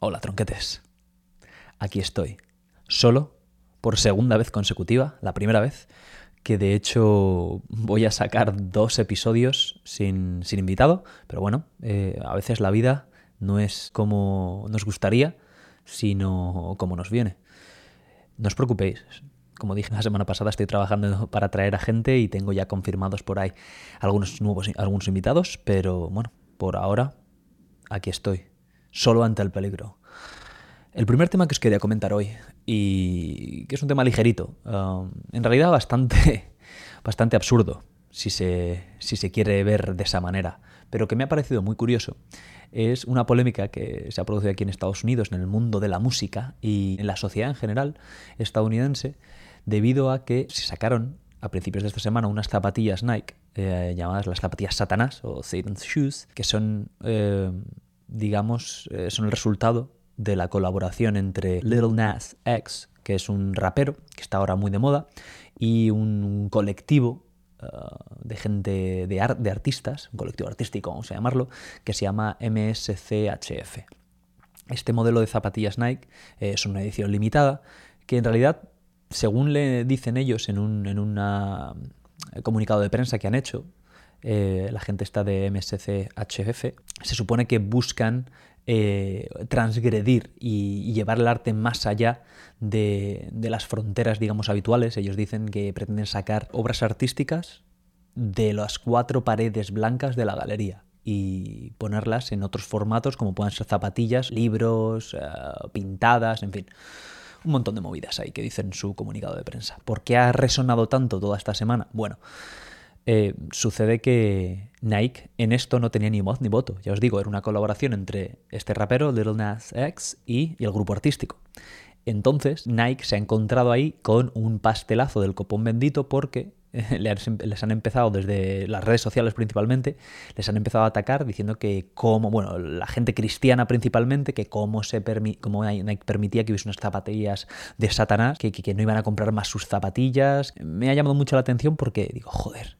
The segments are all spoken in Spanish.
Hola, tronquetes. Aquí estoy, solo, por segunda vez consecutiva, la primera vez, que de hecho voy a sacar dos episodios sin, sin invitado, pero bueno, eh, a veces la vida no es como nos gustaría, sino como nos viene. No os preocupéis, como dije la semana pasada, estoy trabajando para traer a gente y tengo ya confirmados por ahí algunos nuevos algunos invitados, pero bueno, por ahora aquí estoy, solo ante el peligro. El primer tema que os quería comentar hoy, y que es un tema ligerito, um, en realidad bastante, bastante absurdo, si se, si se quiere ver de esa manera, pero que me ha parecido muy curioso, es una polémica que se ha producido aquí en Estados Unidos, en el mundo de la música y en la sociedad en general estadounidense, debido a que se sacaron a principios de esta semana unas zapatillas Nike eh, llamadas las zapatillas Satanás o Satan's Shoes, que son, eh, digamos, eh, son el resultado de la colaboración entre Little Nas X, que es un rapero que está ahora muy de moda, y un colectivo de gente, de, de artistas, un colectivo artístico, vamos a llamarlo, que se llama MSCHF. Este modelo de zapatillas Nike eh, es una edición limitada que en realidad, según le dicen ellos en un en una comunicado de prensa que han hecho, eh, la gente está de MSCHF, se supone que buscan eh, transgredir y, llevar el arte más allá de, las fronteras, digamos, habituales. Ellos dicen que pretenden sacar obras artísticas de las cuatro paredes blancas de la galería y ponerlas en otros formatos como puedan ser zapatillas, libros, uh, pintadas, en fin. Un montón de movidas ahí que dicen en su comunicado de prensa. ¿Por qué ha resonado tanto toda esta semana? Bueno, eh, sucede que Nike en esto no tenía ni voz ni voto. Ya os digo, era una colaboración entre este rapero, Little Nas X, y, el grupo artístico. Entonces, Nike se ha encontrado ahí con un pastelazo del copón bendito porque les han empezado desde las redes sociales principalmente, les han empezado a atacar diciendo que cómo, bueno, la gente cristiana principalmente, que cómo se permi Nike permitía que hubiese unas zapatillas de Satanás, que no iban a comprar más sus zapatillas. Me ha llamado mucho la atención porque digo, joder,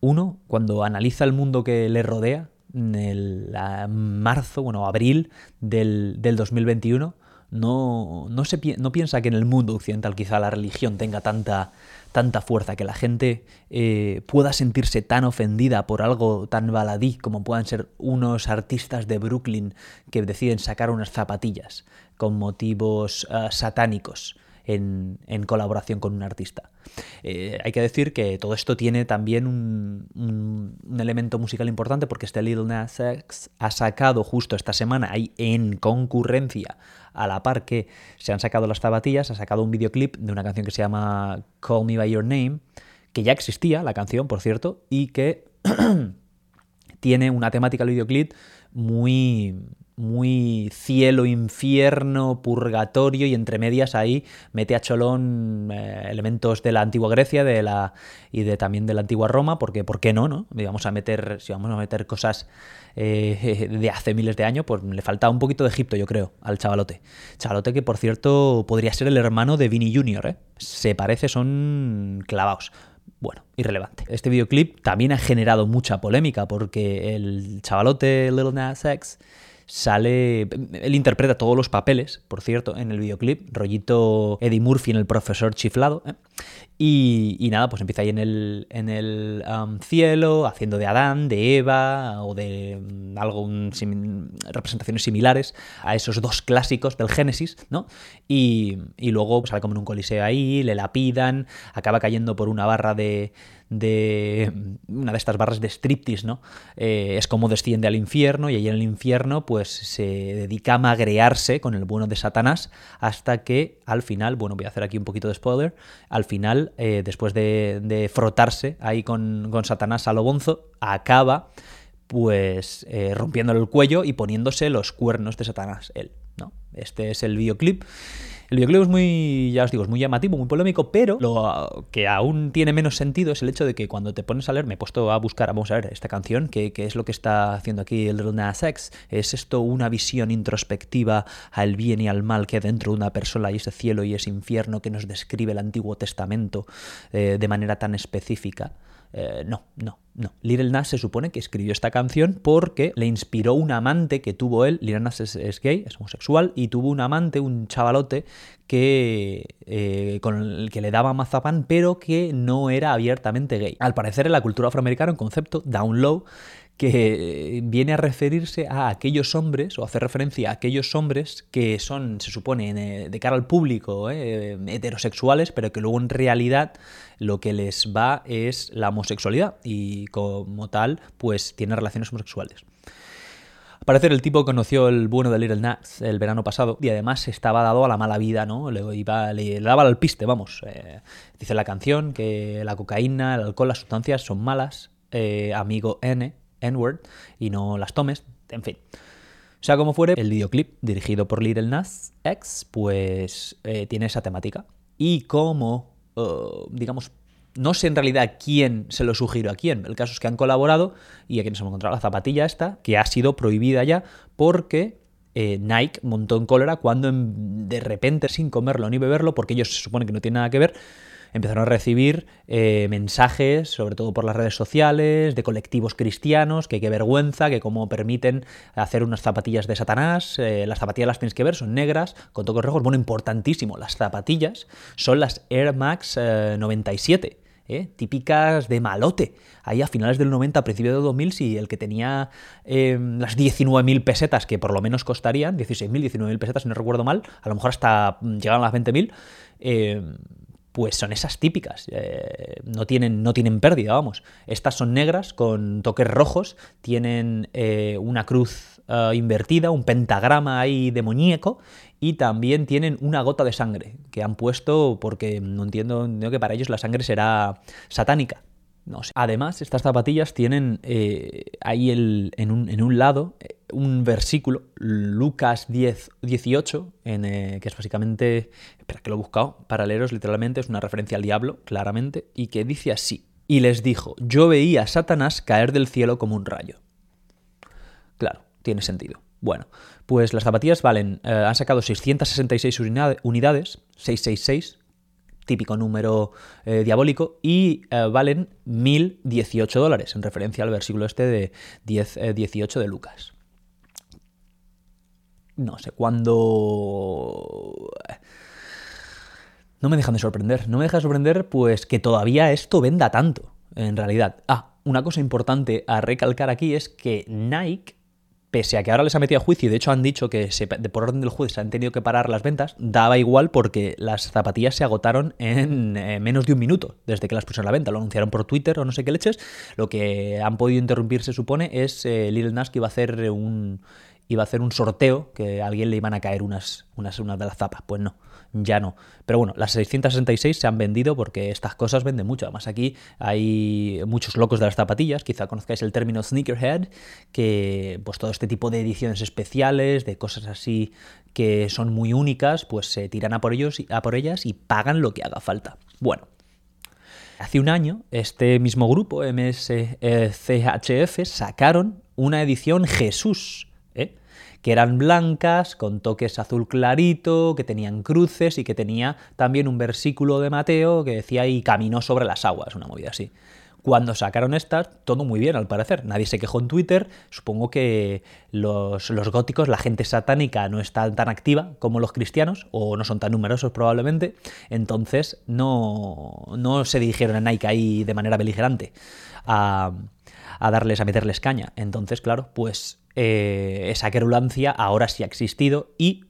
uno, cuando analiza el mundo que le rodea, en el marzo, bueno, abril del, del 2021, no, no, se, no piensa que en el mundo occidental quizá la religión tenga tanta, tanta fuerza, que la gente eh, pueda sentirse tan ofendida por algo tan baladí como puedan ser unos artistas de Brooklyn que deciden sacar unas zapatillas con motivos uh, satánicos en, colaboración con un artista. Eh, hay que decir que todo esto tiene también un, elemento musical importante porque este Little Nas ha sacado justo esta semana ahí en concurrencia a la par que se han sacado las zapatillas, ha sacado un videoclip de una canción que se llama Call Me By Your Name, que ya existía, la canción, por cierto, y que tiene una temática el videoclip muy muy cielo, infierno, purgatorio y entre medias ahí mete a cholón eh, elementos de la antigua Grecia de la, y de también de la antigua Roma, porque ¿por qué no? no? Vamos a meter, si vamos a meter cosas eh, de hace miles de años, pues le falta un poquito de Egipto, yo creo, al chavalote. Chavalote que, por cierto, podría ser el hermano de Vinny Jr., ¿eh? Se parece, son clavados. Bueno, irrelevante. Este videoclip también ha generado mucha polémica porque el chavalote Little Nas X sale. Él interpreta todos los papeles, por cierto, en el videoclip. Rollito Eddie Murphy en el profesor chiflado. ¿eh? Y, nada, pues empieza ahí en el, en el um, cielo, haciendo de Adán, de Eva, o de um, algo, representaciones similares a esos dos clásicos del Génesis, ¿no? Y, y luego sale como en un coliseo ahí, le lapidan, acaba cayendo por una barra de, de una de estas barras de striptease, ¿no? Eh, es como desciende al infierno y ahí en el infierno pues se dedica a magrearse con el bueno de Satanás hasta que al final, bueno, voy a hacer aquí un poquito de spoiler, al final, eh, después de, de, frotarse ahí con, con Satanás a lo bonzo, acaba pues eh, rompiéndole el cuello y poniéndose los cuernos de Satanás, él, ¿no? Este es el videoclip. El videoclip es muy, ya os digo, es muy llamativo, muy polémico, pero lo que aún tiene menos sentido es el hecho de que cuando te pones a leer, me he puesto a buscar, vamos a ver, esta canción, que, es lo que está haciendo aquí el Little Nas X. ¿Es esto una visión introspectiva al bien y al mal que dentro de una persona y ese cielo y ese infierno que nos describe el Antiguo Testamento eh, de manera tan específica? Eh, no, no, no. Little Nas se supone que escribió esta canción porque le inspiró un amante que tuvo él. Little Nas es, gay, es homosexual, y tuvo un amante, un chavalote, que, eh, con el que le daba mazapán, pero que no era abiertamente gay. Al parecer en la cultura afroamericana un concepto down low que viene a referirse a aquellos hombres, o hacer referencia a aquellos hombres que son, se supone, eh, de cara al público, eh, heterosexuales, pero que luego en realidad lo que les va es la homosexualidad y como tal, pues tiene relaciones homosexuales. Al parecer el tipo conoció el bueno de Little Nas el verano pasado y además estaba dado a la mala vida, ¿no? Le, daba al piste, vamos. Eh, dice la canción que la cocaína, el alcohol, las sustancias son malas, amigo N, N-word, y no las tomes, en fin. O sea como fuere, el videoclip dirigido por Little Nas X, pues eh, tiene esa temática. Y como, eh, digamos, no sé en realidad quién se lo sugirió a quién. El caso es que han colaborado y a quienes hemos encontrado la zapatilla esta, que ha sido prohibida ya porque eh, Nike montó en cólera cuando de repente, sin comerlo ni beberlo, porque ellos se supone que no tienen nada que ver, empezaron a recibir eh, mensajes, sobre todo por las redes sociales, de colectivos cristianos, que qué vergüenza, que cómo permiten hacer unas zapatillas de Satanás, eh, las zapatillas las tienes que ver, son negras, con toques rojos, bueno, importantísimo, las zapatillas son las Air Max 97. Eh, típicas de malote. Ahí a finales del 90, a principios del 2000, si el que tenía las 19.000 pesetas, que por lo menos costarían, 16.000, 19.000 pesetas, si no recuerdo mal, a lo mejor hasta llegaron a las 20.000, pues son esas típicas. Eh, no, tienen, no tienen pérdida, vamos. Estas son negras con toques rojos, tienen eh, una cruz eh, invertida, un pentagrama ahí demoníaco y también tienen una gota de sangre que han puesto porque no entiendo, entiendo que para ellos la sangre será satánica. No sé. Además, estas zapatillas tienen ahí el, en, un, en, un, lado un versículo, Lucas 10, 18, en, que es básicamente espera que lo he buscado, para leeros literalmente, es una referencia al diablo, claramente, y que dice así. Y les dijo, yo veía a Satanás caer del cielo como un rayo. Claro, tiene sentido. Bueno, pues las zapatillas valen, eh, han sacado 666 unidades, 666, típico número eh, diabólico, y eh, valen 1.018 dólares, en referencia al versículo este de 10, 18 de Lucas. No sé, cuando no me dejan de sorprender. No me deja de sorprender, pues, que todavía esto venda tanto, en realidad. Ah, una cosa importante a recalcar aquí es que Nike, pese a que ahora les ha metido a juicio, y de hecho han dicho que por orden del juez se han tenido que parar las ventas, daba igual porque las zapatillas se agotaron en eh, menos de un minuto desde que las pusieron a la venta. Lo anunciaron por Twitter o no sé qué leches. Lo que han podido interrumpir, se supone, es eh, Lil Nas que iba a hacer un iba a hacer un sorteo que a alguien le iban a caer unas, unas, unas de las zapas. Pues no, ya no. Pero bueno, las 666 se han vendido porque estas cosas venden mucho. Además, aquí hay muchos locos de las zapatillas. Quizá conozcáis el término sneakerhead, que pues todo este tipo de ediciones especiales, de cosas así que son muy únicas, pues se tiran a por, ellos, a por ellas y pagan lo que haga falta. Bueno, Hace un año, este mismo grupo, MSCHF, sacaron una edición Jesús, que eran blancas, con toques azul clarito, que tenían cruces y que tenía también un versículo de Mateo que decía y caminó sobre las aguas, una movida así. Cuando sacaron estas, todo muy bien al parecer. Nadie se quejó en Twitter. Supongo que los, los, góticos, la gente satánica, no está tan activa como los cristianos, o no son tan numerosos probablemente. Entonces no, no se dirigieron a Nike ahí de manera beligerante a, a darles, a meterles caña. Entonces, claro, pues eh, esa querulancia ahora sí ha existido y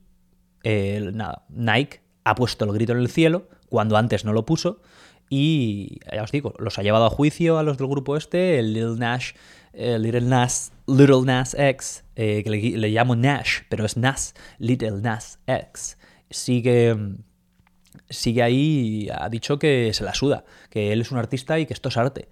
eh, Nike ha puesto el grito en el cielo cuando antes no lo puso y ya os digo, los ha llevado a juicio a los del grupo este, el Little Nash, Little Nas, Little Nas X, eh, que le, llamo Nash, pero es Nas, Little Nas X, sigue, sigue ahí ha dicho que se la suda, que él es un artista y que esto es arte,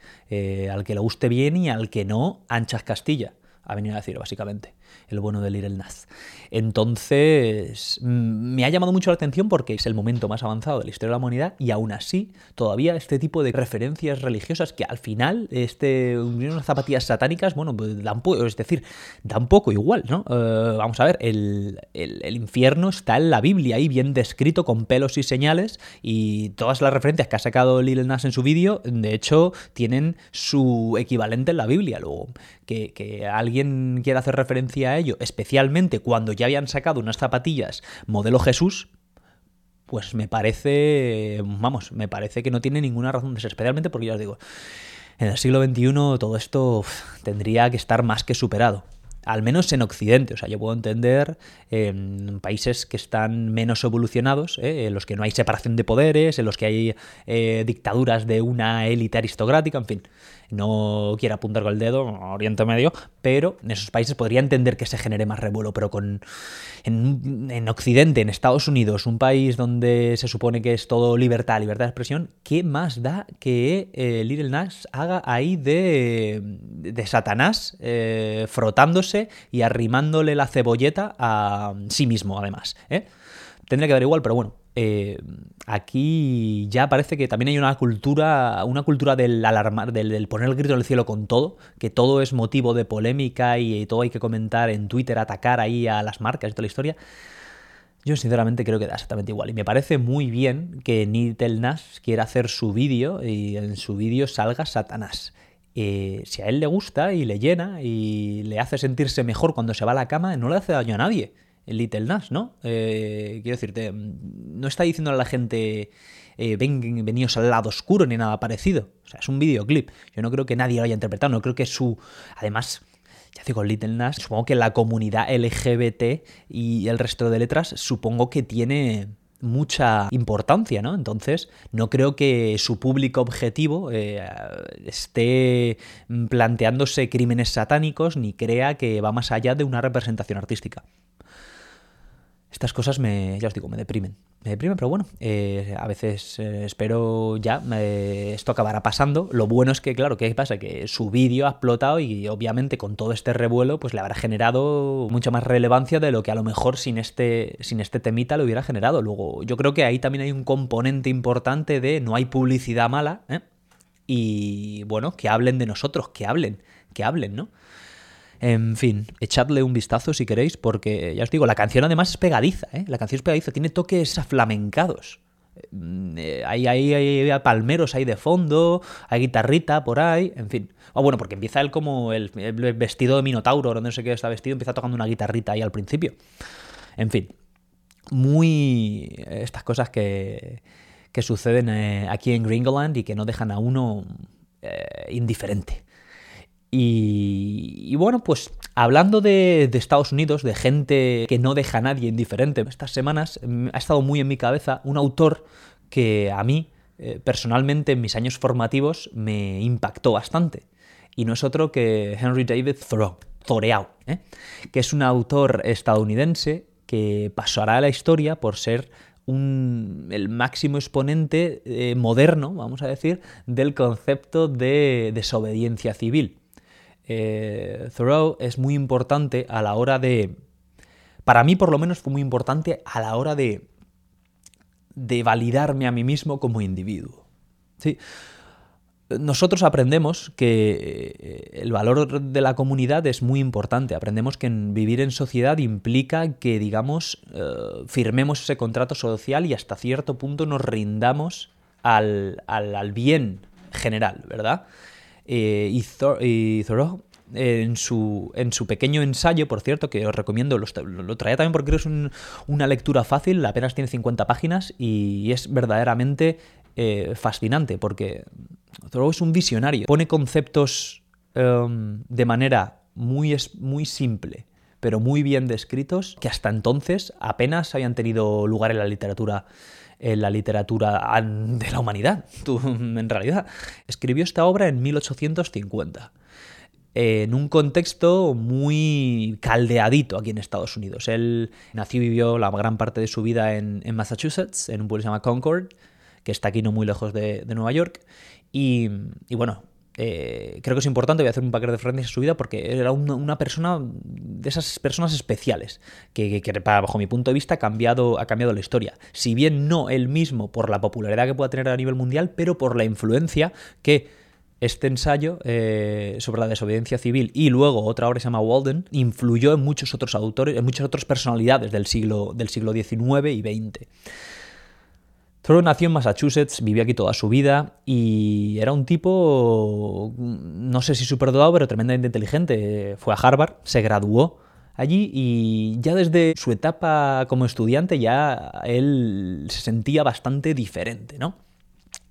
al que le guste bien y al que no, anchas Castilla ha venido a decir, básicamente. El bueno de Little Nas. Entonces, mm, me ha llamado mucho la atención porque es el momento más avanzado de la historia de la humanidad y aún así, todavía este tipo de referencias religiosas que al final, este, unas zapatillas satánicas, bueno, pues dan, es decir, da un poco igual, ¿no? Eh, vamos a ver, el, el, infierno está en la Biblia ahí bien descrito con pelos y señales y todas las referencias que ha sacado Little Nas en su vídeo, de hecho, tienen su equivalente en la Biblia. Luego, que, que alguien quiera hacer referencia a ello, especialmente cuando ya habían sacado unas zapatillas modelo Jesús, pues me parece, vamos, me parece que no tiene ninguna razón de ser, especialmente porque ya os digo, en el siglo XXI todo esto tendría que estar más que superado al menos en Occidente. O sea, yo puedo entender en países que están menos evolucionados, ¿eh? en los que no hay separación de poderes, en los que hay eh, dictaduras de una élite aristocrática, en fin no quiero apuntar con el dedo, Oriente Medio, pero en esos países podría entender que se genere más revuelo, pero con en, Occidente, en Estados Unidos, un país donde se supone que es todo libertad, libertad de expresión, ¿qué más da que eh, Little Nas haga ahí de, de Satanás eh, frotándose y arrimándole la cebolleta a sí mismo, además? ¿eh? Tendría que dar igual, pero bueno, eh, aquí ya parece que también hay una cultura, una cultura del alarmar, del, poner el grito en el cielo con todo, que todo es motivo de polémica y, todo hay que comentar en Twitter, atacar ahí a las marcas y toda la historia. Yo sinceramente creo que da exactamente igual. Y me parece muy bien que Nitel Nas quiera hacer su vídeo y en su vídeo salga Satanás. Eh, si a él le gusta y le llena y le hace sentirse mejor cuando se va a la cama, no le hace daño a nadie Little Nas, ¿no? Eh, quiero decirte, no está diciendo a la gente eh, ven, veníos al lado oscuro ni nada parecido. O sea, es un videoclip. Yo no creo que nadie lo haya interpretado, no creo que su... Además, ya digo, Little Nas, supongo que la comunidad LGBT y el resto de letras, supongo que tiene mucha importancia, ¿no? Entonces, no creo que su público objetivo eh, esté planteándose crímenes satánicos ni crea que va más allá de una representación artística estas cosas me, ya os digo, me deprimen. Me deprimen, pero bueno, eh, a veces eh, espero ya, esto acabará pasando. Lo bueno es que, claro, ¿qué pasa? Que su vídeo ha explotado y obviamente con todo este revuelo, pues le habrá generado mucha más relevancia de lo que a lo mejor sin este, sin este temita lo hubiera generado. Luego, yo creo que ahí también hay un componente importante de no hay publicidad mala, ¿eh? Y bueno, que hablen de nosotros, que hablen, que hablen, ¿no? En fin, echadle un vistazo si queréis, porque ya os digo, la canción además es pegadiza, ¿eh? La canción es pegadiza, tiene toques aflamencados. Eh, hay, hay, palmeros ahí de fondo, hay guitarrita por ahí, en fin. O bueno, porque empieza él como el, vestido de Minotauro, no sé qué está vestido, empieza tocando una guitarrita ahí al principio. En fin, muy. estas cosas que, que suceden eh, aquí en Gringoland y que no dejan a uno indiferente. Y, bueno, pues hablando de, Estados Unidos, de gente que no deja a nadie indiferente, estas semanas mm, ha estado muy en mi cabeza un autor que a mí, eh, personalmente, en mis años formativos, me impactó bastante. Y no es otro que Henry David Thoreau, Thoreau ¿eh? que es un autor estadounidense que pasará a la historia por ser el máximo exponente eh, moderno, vamos a decir, del concepto de desobediencia civil eh, Thoreau es muy importante a la hora de... Para mí por lo menos fue muy importante a la hora de, de validarme a mí mismo como individuo. ¿Sí? Nosotros aprendemos que eh, el valor de la comunidad es muy importante. Aprendemos que vivir en sociedad implica que, digamos, eh, firmemos ese contrato social y hasta cierto punto nos rindamos al, al bien general, ¿verdad? Eh, y, Thoreau en su, en su pequeño ensayo, por cierto, que os recomiendo, lo, traía también porque es una lectura fácil, apenas tiene 50 páginas y es verdaderamente eh, fascinante porque Thoreau es un visionario, pone conceptos em, de manera muy, muy simple, pero muy bien descritos, que hasta entonces apenas habían tenido lugar en la literatura en la literatura de la humanidad, en realidad. Escribió esta obra en 1850 en un contexto muy caldeadito aquí en Estados Unidos. Él nació y vivió la gran parte de su vida en, Massachusetts, en un pueblo que se llama Concord, que está aquí no muy lejos de, Nueva York. Y, bueno, eh, creo que es importante, voy a hacer un paquete de referencias a su vida porque era una, persona de esas personas especiales que, bajo mi punto de vista ha cambiado, ha cambiado la historia. Si bien no él mismo por la popularidad que pueda tener a nivel mundial, pero por la influencia que este ensayo eh, sobre la desobediencia civil y luego otra obra que se llama Walden influyó en muchos otros autores, en muchas otras personalidades del siglo, del siglo XIX y XX. Thoreau nació en Massachusetts, vivió aquí toda su vida y era un tipo, no sé si superdotado, pero tremendamente inteligente. Fue a Harvard, se graduó allí y ya desde su etapa como estudiante ya él se sentía bastante diferente, ¿no?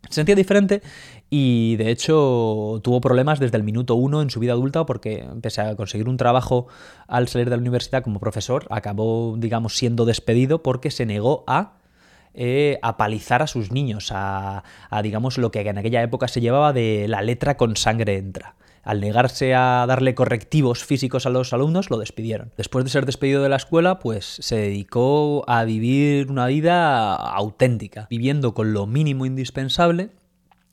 Se sentía diferente y de hecho tuvo problemas desde el minuto uno en su vida adulta porque pese a conseguir un trabajo al salir de la universidad como profesor, acabó, digamos, siendo despedido porque se negó a eh, a palizar a sus niños, a, digamos lo que en aquella época se llevaba de la letra con sangre entra. Al negarse a darle correctivos físicos a los alumnos, lo despidieron. Después de ser despedido de la escuela, pues se dedicó a vivir una vida auténtica, viviendo con lo mínimo indispensable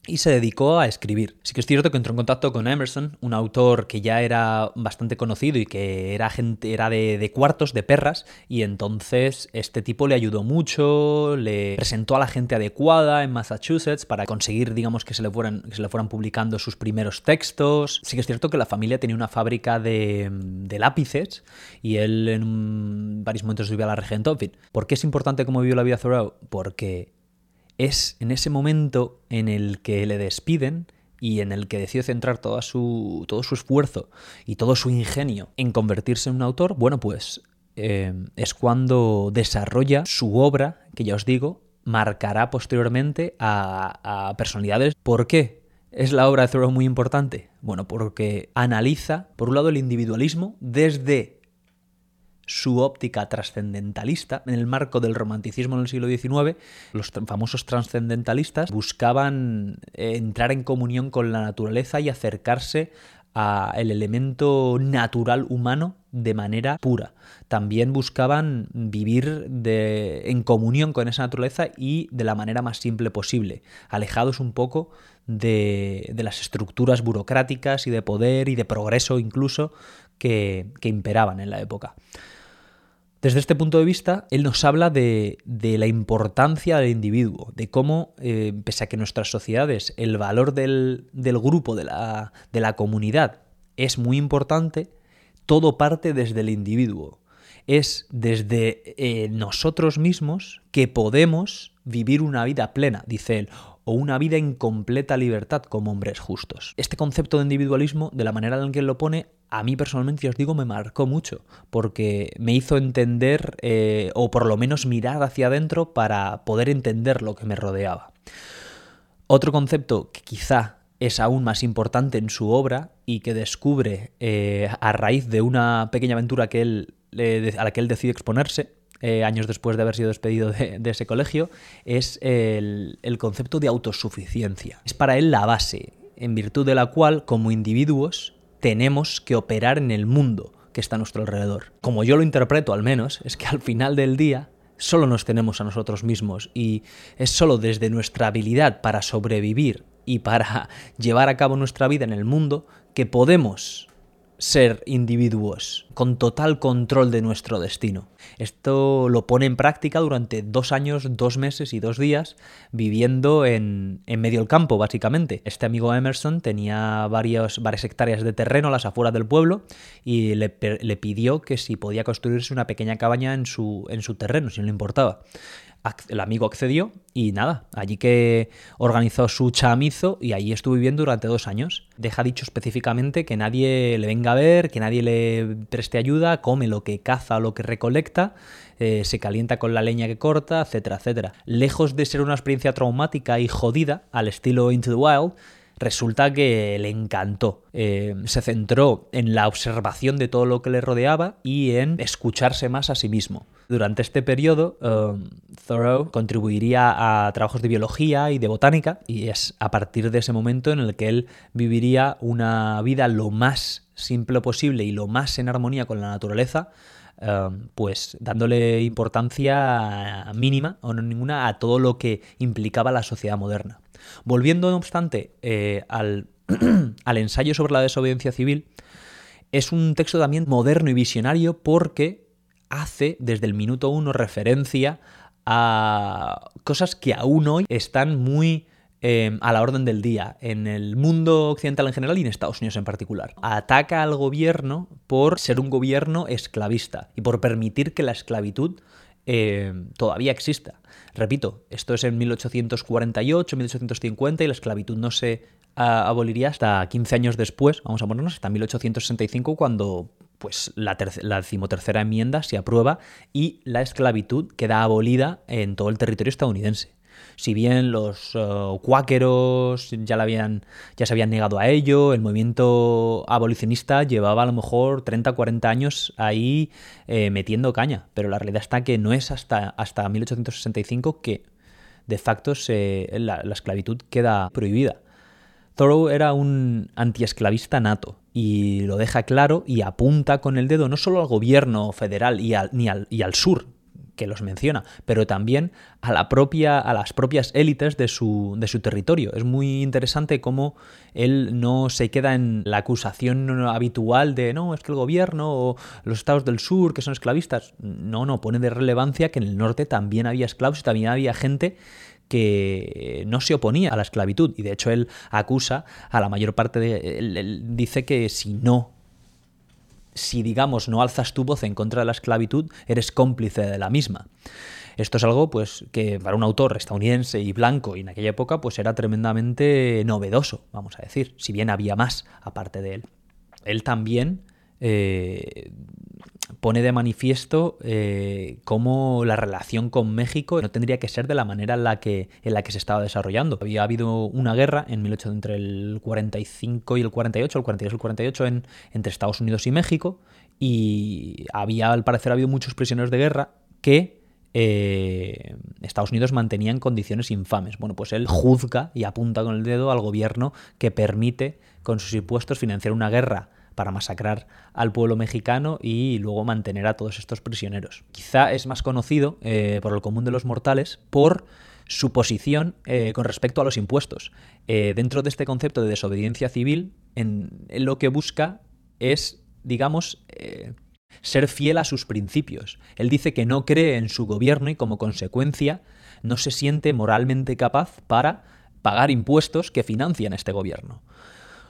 y se dedicó a escribir. Sí que es cierto que entró en contacto con Emerson, un autor que ya era bastante conocido y que era gente, era de, cuartos, de perras, y entonces este tipo le ayudó mucho, le presentó a la gente adecuada en Massachusetts para conseguir, digamos, que se le fueran, se le fueran publicando sus primeros textos. Sí que es cierto que la familia tenía una fábrica de, lápices y él en varios momentos vivía la regentó. En fin, ¿por qué es importante cómo vivió la vida Thoreau? Porque es en ese momento en el que le despiden y en el que decide centrar su, todo su esfuerzo y todo su ingenio en convertirse en un autor, bueno, pues eh, es cuando desarrolla su obra, que ya os digo, marcará posteriormente a, a personalidades. ¿Por qué? ¿Es la obra de Thoreau muy importante? Bueno, porque analiza, por un lado, el individualismo desde su óptica trascendentalista. En el marco del romanticismo en el siglo XIX, los famosos trascendentalistas buscaban eh, entrar en comunión con la naturaleza y acercarse al elemento natural humano de manera pura. También buscaban vivir en comunión con esa naturaleza y de la manera más simple posible, alejados un poco de, las estructuras burocráticas y de poder y de progreso incluso que imperaban en la época. Desde este punto de vista, él nos habla de, la importancia del individuo, de cómo, eh, pese a que nuestras sociedades el valor del, grupo, de la, de la comunidad, es muy importante, todo parte desde el individuo. Es desde eh, nosotros mismos que podemos vivir una vida plena, dice él, o una vida en completa libertad como hombres justos. Este concepto de individualismo, de la manera en que lo pone, a mí personalmente, os digo, me marcó mucho, porque me hizo entender, eh, o por lo menos mirar hacia adentro para poder entender lo que me rodeaba. Otro concepto que quizá es aún más importante en su obra y que descubre eh, a raíz de una pequeña aventura que él, a la que él decide exponerse, eh, años después de haber sido despedido de, ese colegio, es el, el, concepto de autosuficiencia. Es para él la base, en virtud de la cual, como individuos, tenemos que operar en el mundo que está a nuestro alrededor. Como yo lo interpreto al menos, es que al final del día solo nos tenemos a nosotros mismos y es solo desde nuestra habilidad para sobrevivir y para llevar a cabo nuestra vida en el mundo que podemos ser individuos con total control de nuestro destino. Esto lo pone en práctica durante dos años, dos meses y dos días viviendo en, medio del campo, básicamente. Este amigo Emerson tenía varias hectáreas de terreno a las afueras del pueblo y le, pidió que si podía construirse una pequeña cabaña en su, en su terreno, si no le importaba el amigo accedió y nada, allí que organizó su chamizo y allí estuvo viviendo durante dos años. Deja dicho específicamente que nadie le venga a ver, que nadie le preste ayuda, come lo que caza o lo que recolecta, eh, se calienta con la leña que corta, etcétera, etcétera. Lejos de ser una experiencia traumática y jodida, al estilo Into the Wild, resulta que le encantó. Eh, se centró en la observación de todo lo que le rodeaba y en escucharse más a sí mismo. Durante este periodo, um, Thoreau contribuiría a trabajos de biología y de botánica, y es a partir de ese momento en el que él viviría una vida lo más simple posible y lo más en armonía con la naturaleza, um, pues dándole importancia mínima o no ninguna a todo lo que implicaba la sociedad moderna. Volviendo, no obstante, eh, al al ensayo sobre la desobediencia civil, es un texto también moderno y visionario porque hace desde el minuto uno referencia a cosas que aún hoy están muy eh, a la orden del día en el mundo occidental en general y en Estados Unidos en particular. Ataca al gobierno por ser un gobierno esclavista y por permitir que la esclavitud eh, todavía exista. Repito, esto es en 1848, 1850 y la esclavitud no se aboliría hasta 15 años después, vamos a ponernos, hasta 1865 cuando pues la, la decimotercera enmienda se aprueba y la esclavitud queda abolida en todo el territorio estadounidense. Si bien los uh, cuáqueros ya, habían, ya se habían negado a ello, el movimiento abolicionista llevaba a lo mejor 30 40 años ahí eh, metiendo caña, pero la realidad está que no es hasta, hasta 1865 que de facto se, la, esclavitud queda prohibida. Thoreau era un antiesclavista nato y lo deja claro y apunta con el dedo no solo al gobierno federal ni al, y al sur, que los menciona, pero también a, la propia, a las propias élites de su, de su territorio. Es muy interesante cómo él no se queda en la acusación habitual de no, es que el gobierno o los estados del sur que son esclavistas. No, no, pone de relevancia que en el norte también había esclavos y también había gente que no se oponía a la esclavitud y de hecho él acusa a la mayor parte de él dice que si no si digamos no alzas tu voz en contra de la esclavitud, eres cómplice de la misma. Esto es algo pues que para un autor estadounidense y blanco y en aquella época pues era tremendamente novedoso, vamos a decir, si bien había más aparte de él. Él también eh, pone de manifiesto eh, cómo la relación con México no tendría que ser de la manera en la que, en la que se estaba desarrollando. Había habido una guerra en 18, entre el 45 y el 48, el 42 y el 48 en, entre Estados Unidos y México, y había al parecer habido muchos prisioneros de guerra que eh, Estados Unidos mantenía en condiciones infames. Bueno, pues él juzga y apunta con el dedo al gobierno que permite con sus impuestos financiar una guerra para masacrar al pueblo mexicano y luego mantener a todos estos prisioneros. Quizá es más conocido eh, por el común de los mortales por su posición eh, con respecto a los impuestos. Eh, dentro de este concepto de desobediencia civil, en, lo que busca es, digamos, ser fiel a sus principios. Él dice que no cree en su gobierno y como consecuencia no se siente moralmente capaz para pagar impuestos que financian este gobierno.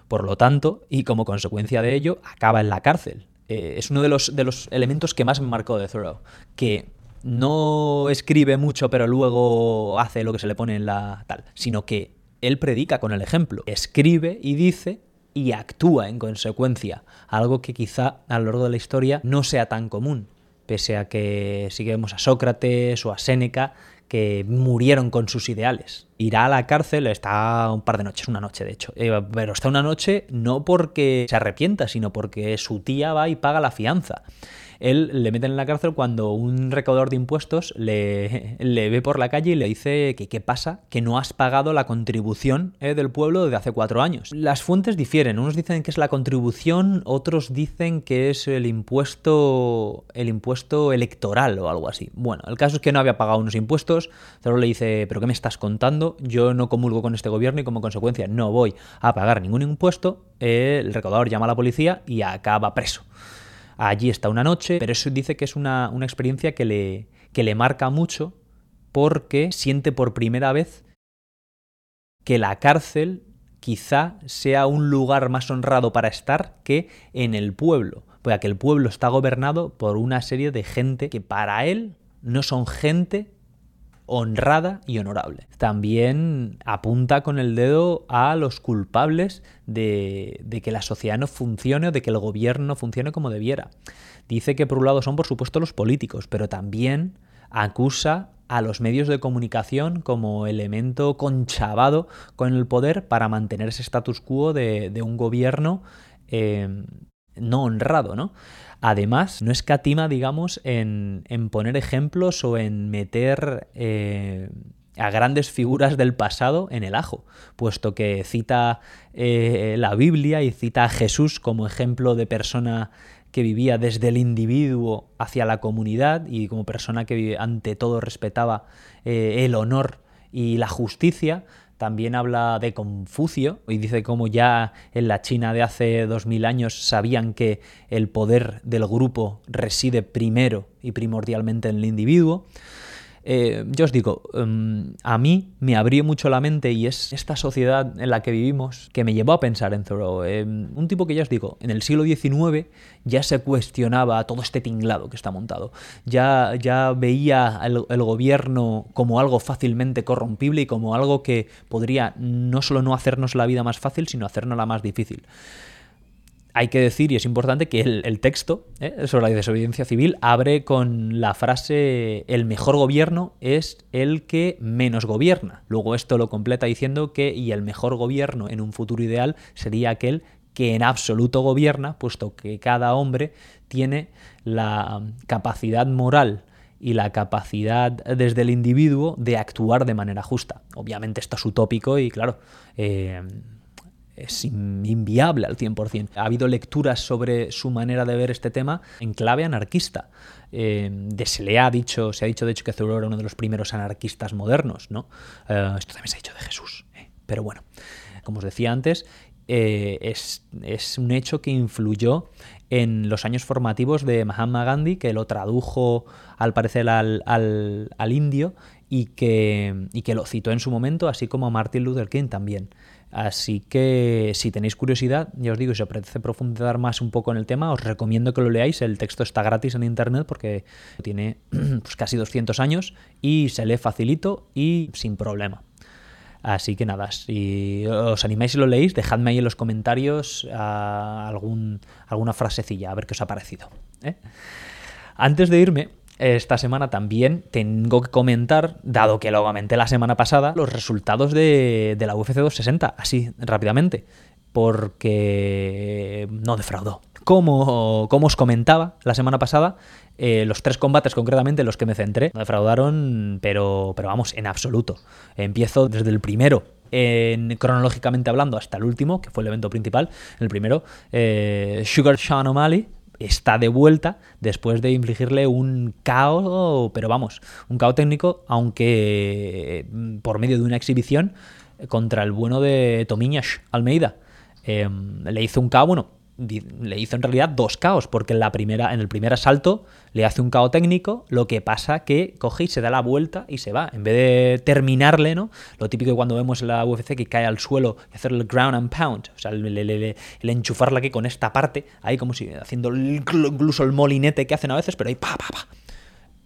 Por lo tanto, y como consecuencia de ello, acaba en la cárcel. Eh, es uno de los, de los elementos que más me marcó de Thoreau, que no escribe mucho pero luego hace lo que se le pone en la tal, sino que él predica con el ejemplo, escribe y dice y actúa en consecuencia, algo que quizá a lo largo de la historia no sea tan común, pese a que sigamos a Sócrates o a Séneca que murieron con sus ideales. Irá a la cárcel, está un par de noches, una noche de hecho, eh, pero está una noche no porque se arrepienta, sino porque su tía va y paga la fianza él le meten en la cárcel cuando un recaudador de impuestos le, ve por la calle y le dice que qué pasa, que no has pagado la contribución eh, del pueblo desde hace cuatro años. Las fuentes difieren, unos dicen que es la contribución, otros dicen que es el impuesto, el impuesto electoral o algo así. Bueno, el caso es que no había pagado unos impuestos, solo le dice, pero ¿qué me estás contando? Yo no comulgo con este gobierno y como consecuencia no voy a pagar ningún impuesto. el recaudador llama a la policía y acaba preso allí está una noche, pero eso dice que es una, experiencia que le, que le marca mucho porque siente por primera vez que la cárcel quizá sea un lugar más honrado para estar que en el pueblo, porque el pueblo está gobernado por una serie de gente que para él no son gente honrada y honorable. También apunta con el dedo a los culpables de, que la sociedad no funcione o de que el gobierno funcione como debiera. Dice que por un lado son por supuesto los políticos, pero también acusa a los medios de comunicación como elemento conchavado con el poder para mantener ese status quo de, un gobierno eh, no honrado, ¿no? Además, no escatima, digamos, en, poner ejemplos o en meter eh, a grandes figuras del pasado en el ajo, puesto que cita eh, la Biblia y cita a Jesús como ejemplo de persona que vivía desde el individuo hacia la comunidad y como persona que ante todo respetaba eh, el honor y la justicia, también habla de Confucio y dice cómo ya en la China de hace 2000 años sabían que el poder del grupo reside primero y primordialmente en el individuo. Eh, yo os digo, em, a mí me abrió mucho la mente y es esta sociedad en la que vivimos que me llevó a pensar en Thoreau. Em, un tipo que ya os digo, en el siglo XIX ya se cuestionaba todo este tinglado que está montado. Ya, ya veía el, el gobierno como algo fácilmente corrompible y como algo que podría no solo no hacernos la vida más fácil, sino hacernos la más difícil hay que decir, y es importante, que el, texto ¿eh? sobre la desobediencia civil abre con la frase el mejor gobierno es el que menos gobierna. Luego esto lo completa diciendo que y el mejor gobierno en un futuro ideal sería aquel que en absoluto gobierna, puesto que cada hombre tiene la capacidad moral y la capacidad desde el individuo de actuar de manera justa. Obviamente esto es utópico y claro, eh, es inviable al 100%. Ha habido lecturas sobre su manera de ver este tema en clave anarquista. Eh, de, se le ha dicho, se ha dicho de hecho que Thoreau era uno de los primeros anarquistas modernos, ¿no? Eh, esto también se ha dicho de Jesús. ¿eh? Pero bueno, como os decía antes, es, un hecho que influyó en los años formativos de Mahatma Gandhi, que lo tradujo al parecer al, al, indio y que, y que lo citó en su momento, así como Martin Luther King también. Así que si tenéis curiosidad, ya os digo, si os apetece profundizar más un poco en el tema, os recomiendo que lo leáis. El texto está gratis en internet porque tiene pues, casi 200 años y se lee facilito y sin problema. Así que nada, si os animáis y lo leéis, dejadme ahí en los comentarios ah, alguna frasecilla, a ver qué os ha parecido. ¿eh? Antes de irme, esta semana también tengo que comentar, dado que lo comenté la semana pasada, los resultados de, la UFC 260, así rápidamente, porque no defraudó. Como, como os comentaba la semana pasada, eh, los tres combates concretamente en los que me centré no defraudaron, pero, pero vamos, en absoluto. Empiezo desde el primero, en, cronológicamente hablando, hasta el último, que fue el evento principal. El primero, eh, Sugar Sean O'Malley está de vuelta después de infligirle un caos, pero vamos, un caos técnico, aunque mm, por medio de una exhibición contra el bueno de Tomiñas Almeida. Em, le hizo un caos, bueno, le hizo en realidad dos caos, porque en, la primera, en el primer asalto le hace un caos técnico, lo que pasa que coge y se da la vuelta y se va. En vez de terminarle, ¿no? Lo típico cuando vemos en la UFC que cae al suelo y hacer el ground and pound, o sea, el, enchufarla aquí con esta parte, ahí como si haciendo incluso el molinete que hacen a veces, pero ahí pa, pa, pa.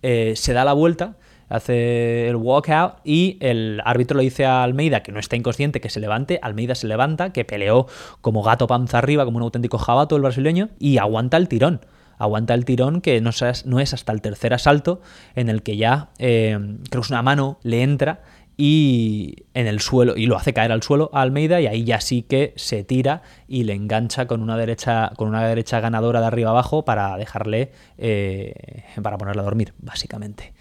Eh, se da la vuelta hace el walkout y el árbitro le dice a Almeida que no está inconsciente, que se levante, Almeida se levanta, que peleó como gato panza arriba, como un auténtico jabato el brasileño, y aguanta el tirón. Aguanta el tirón que no es, no es hasta el tercer asalto en el que ya eh, creo que una mano le entra y en el suelo y lo hace caer al suelo a Almeida y ahí ya sí que se tira y le engancha con una derecha con una derecha ganadora de arriba abajo para dejarle eh, para ponerle a dormir básicamente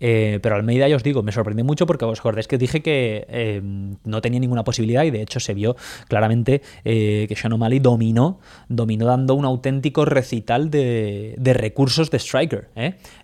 eh, pero Almeida, ya os digo, me sorprendió mucho porque os acordáis que dije que eh, no tenía ninguna posibilidad y de hecho se vio claramente eh, que Sean O'Malley dominó, dominó dando un auténtico recital de, recursos de Striker.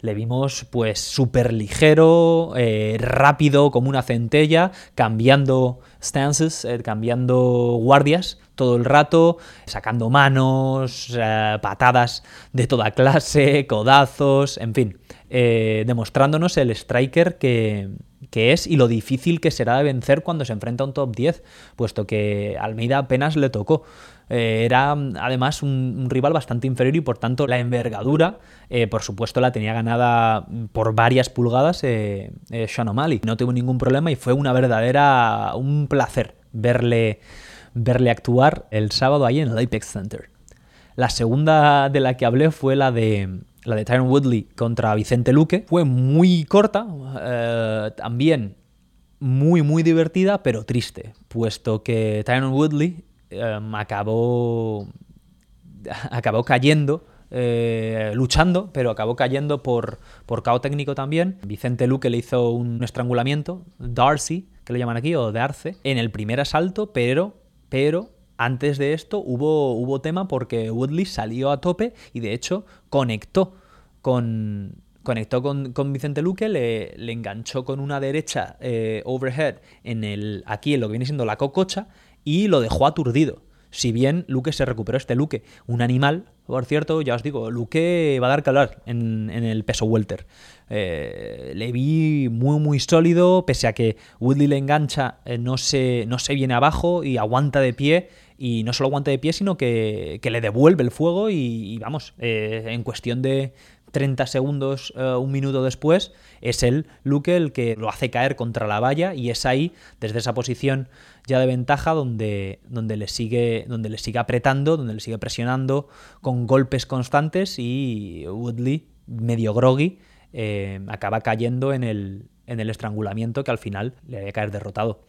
Le vimos pues súper ligero, rápido como una centella, cambiando stances, cambiando guardias todo el rato, sacando manos, patadas de toda clase, codazos, en fin. Eh, demostrándonos el striker que, es y lo difícil que será de vencer cuando se enfrenta a un top 10, puesto que Almeida apenas le tocó. Eh, era además un, rival bastante inferior y por tanto la envergadura, eh, por supuesto, la tenía ganada por varias pulgadas Sean O'Malley. No tuvo ningún problema y fue una verdadera, un placer verle, verle actuar el sábado ahí en el Apex Center. La segunda de la que hablé fue la de la de Tyron Woodley contra Vicente Luque, fue muy corta, eh, también muy, muy divertida, pero triste, puesto que Tyron Woodley em, acabó, acabó cayendo. Eh, luchando, pero acabó cayendo por, por caos técnico también. Vicente Luque le hizo un estrangulamiento, Darcy, que le llaman aquí, o Darce, en el primer asalto, pero, pero antes de esto hubo, hubo tema porque Woodley salió a tope y de hecho conectó con, conectó con, Vicente Luque, le, enganchó con una derecha eh, overhead en el, aquí en lo que viene siendo la cococha y lo dejó aturdido. Si bien Luque se recuperó, este Luque, un animal, por cierto, ya os digo, Luque va a dar calor en, en el peso welter. Eh, le vi muy, muy sólido, pese a que Woodley le engancha, eh, no, se, no se viene abajo y aguanta de pie. Y no solo aguanta de pie, sino que, le devuelve el fuego y, vamos, eh, en cuestión de, 30 segundos, un minuto después, es el Luke el que lo hace caer contra la valla y es ahí, desde esa posición ya de ventaja donde, donde, le sigue, donde le sigue apretando, donde le sigue presionando con golpes constantes y Woodley, medio groggy, eh, acaba cayendo en el, en el estrangulamiento que al final le había caer derrotado.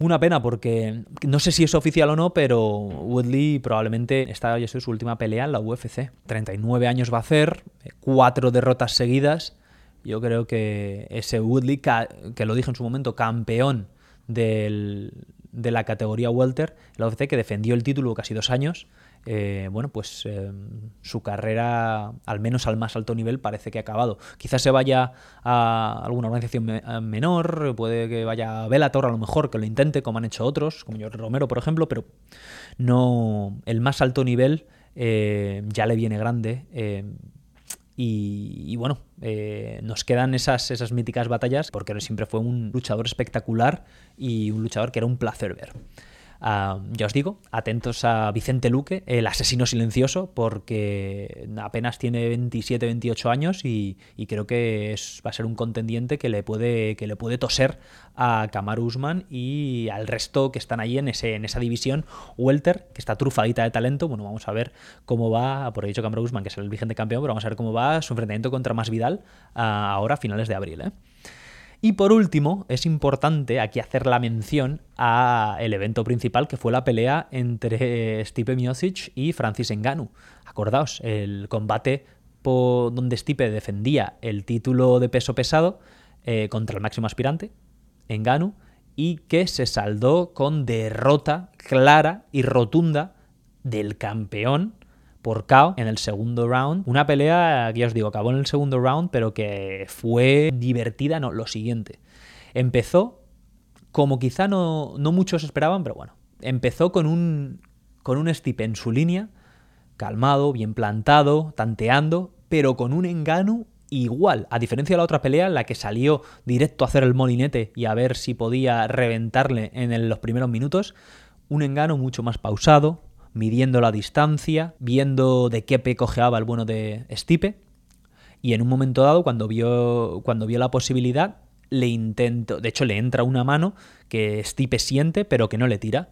Una pena porque no sé si es oficial o no, pero Woodley probablemente está en su última pelea en la UFC. 39 años va a hacer, cuatro derrotas seguidas. Yo creo que ese Woodley, que lo dije en su momento, campeón del, de la categoría welter, la UFC, que defendió el título casi dos años, eh, bueno, pues eh, su carrera, al menos al más alto nivel, parece que ha acabado. Quizás se vaya a alguna organización menor, puede que vaya a Bellator a lo mejor, que lo intente, como han hecho otros, como yo Romero, por ejemplo, pero no el más alto nivel eh, ya le viene grande. Y, bueno, nos quedan esas, esas míticas batallas porque siempre fue un luchador espectacular y un luchador que era un placer ver. Ah, ya os digo, atentos a Vicente Luque, el asesino silencioso, porque apenas tiene 27, 28 años y, creo que va a ser un contendiente que le puede, que le puede toser a Kamaru Usman y al resto que están ahí en, ese, en esa división Welter, que está trufadita de talento. Bueno, vamos a ver cómo va, por dicho Kamaru Usman, que es el vigente campeón, pero vamos a ver cómo va su enfrentamiento contra Más Vidal ah, ahora a finales de abril. ¿eh? Y por último, es importante aquí hacer la mención a el evento principal que fue la pelea entre Stipe Miocic y Francis Ngannou. Acordaos, el combate donde Stipe defendía el título de peso pesado eh, contra el máximo aspirante, Ngannou, y que se saldó con derrota clara y rotunda del campeón por KO en el segundo round. Una pelea que ya os digo, acabó en el segundo round, pero que fue divertida, no, lo siguiente. Empezó como quizá no, no muchos esperaban, pero bueno, empezó con un, con un Stipe en su línea, calmado, bien plantado, tanteando, pero con un engano igual, a diferencia de la otra pelea la que salió directo a hacer el molinete y a ver si podía reventarle en los primeros minutos, un engano mucho más pausado, midiendo la distancia, viendo de qué pe cojeaba el bueno de Stipe. Y en un momento dado, cuando vio, cuando vio la posibilidad, le intento. De hecho, le entra una mano que Stipe siente, pero que no le tira.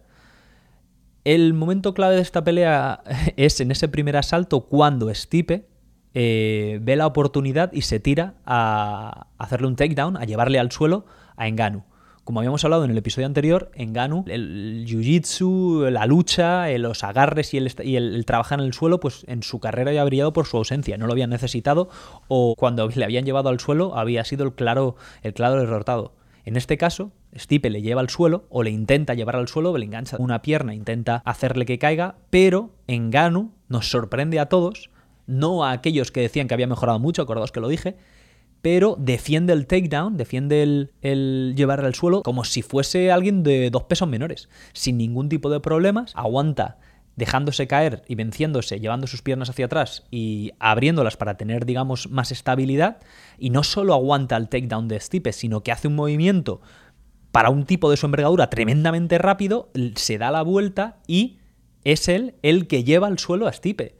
El momento clave de esta pelea es en ese primer asalto, cuando Stipe eh, ve la oportunidad y se tira a hacerle un takedown, a llevarle al suelo a Enganu. Como habíamos hablado en el episodio anterior, en Ganu, el jiu-jitsu, la lucha, eh, los agarres y, el, trabajar en el suelo, pues en su carrera había brillado por su ausencia. No lo habían necesitado o cuando le habían llevado al suelo había sido el claro, el claro derrotado. En este caso, Stipe le lleva al suelo o le intenta llevar al suelo, le engancha una pierna, intenta hacerle que caiga, pero en Ganu nos sorprende a todos, no a aquellos que decían que había mejorado mucho, acordaos que lo dije, pero defiende el takedown, defiende el, el llevarle al suelo como si fuese alguien de dos pesos menores, sin ningún tipo de problemas, aguanta dejándose caer y venciéndose, llevando sus piernas hacia atrás y abriéndolas para tener, digamos, más estabilidad, y no solo aguanta el takedown de Stipe, sino que hace un movimiento para un tipo de su envergadura tremendamente rápido, se da la vuelta y es él el que lleva al suelo a Stipe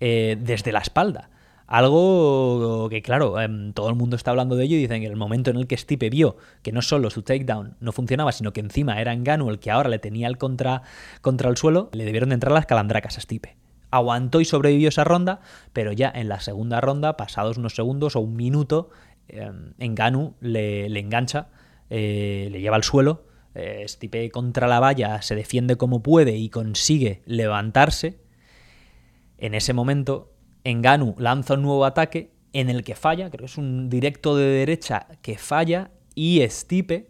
eh, desde la espalda. Algo que, claro, em, todo el mundo está hablando de ello y dicen que el momento en el que Stipe vio que no solo su takedown no funcionaba, sino que encima era Engano el que ahora le tenía el contra, contra el suelo, le debieron de entrar las calandracas a Stipe. Aguantó y sobrevivió esa ronda, pero ya en la segunda ronda, pasados unos segundos o un minuto, eh, Enganu le, engancha, eh, le lleva al suelo. Eh, Stipe contra la valla se defiende como puede y consigue levantarse. En ese momento, Enganu lanza un nuevo ataque en el que falla, creo que es un directo de derecha que falla y Stipe,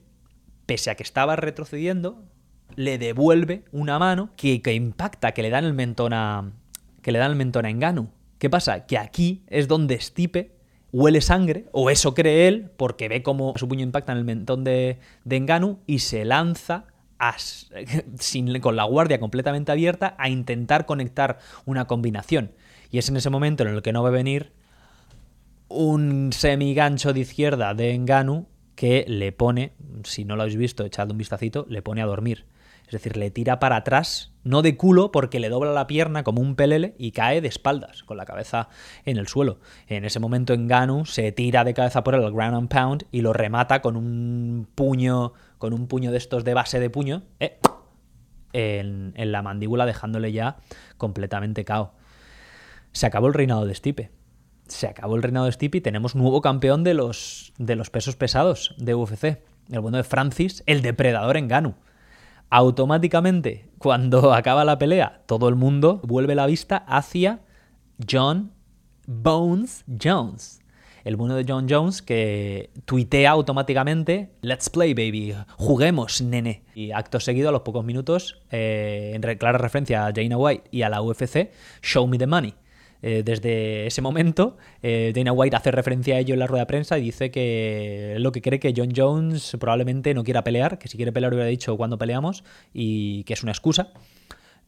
pese a que estaba retrocediendo, le devuelve una mano que, impacta, que le dan el mentón a que le dan el mentón a Enganu. ¿Qué pasa? Que aquí es donde Stipe huele sangre, o eso cree él, porque ve cómo su puño impacta en el mentón de, Enganu y se lanza sin, con la guardia completamente abierta a intentar conectar una combinación. Y es en ese momento en el que no a venir un semigancho de izquierda de Enganu que le pone, si no lo habéis visto, echadle un vistacito, le pone a dormir. Es decir, le tira para atrás, no de culo, porque le dobla la pierna como un pelele y cae de espaldas, con la cabeza en el suelo. En ese momento Enganu se tira de cabeza por el ground and pound y lo remata con un puño, con un puño de estos de base de puño, eh, en, en, la mandíbula, dejándole ya completamente cao. Se acabó el reinado de Stipe se acabó el reinado de Stipe y tenemos nuevo campeón de los, de los pesos pesados de UFC. El bueno de Francis, el depredador en Ganu. Automáticamente, cuando acaba la pelea, todo el mundo vuelve la vista hacia John Bones Jones. El bueno de John Jones que tuitea automáticamente Let's play, baby. Juguemos, nene. Y acto seguido, a los pocos minutos, eh, en clara referencia a Jaina White y a la UFC, Show me the money. Eh, desde ese momento, eh, Dana White hace referencia a ello en la rueda de prensa y dice que lo que cree que John Jones probablemente no quiera pelear, que si quiere pelear hubiera dicho cuando peleamos y que es una excusa.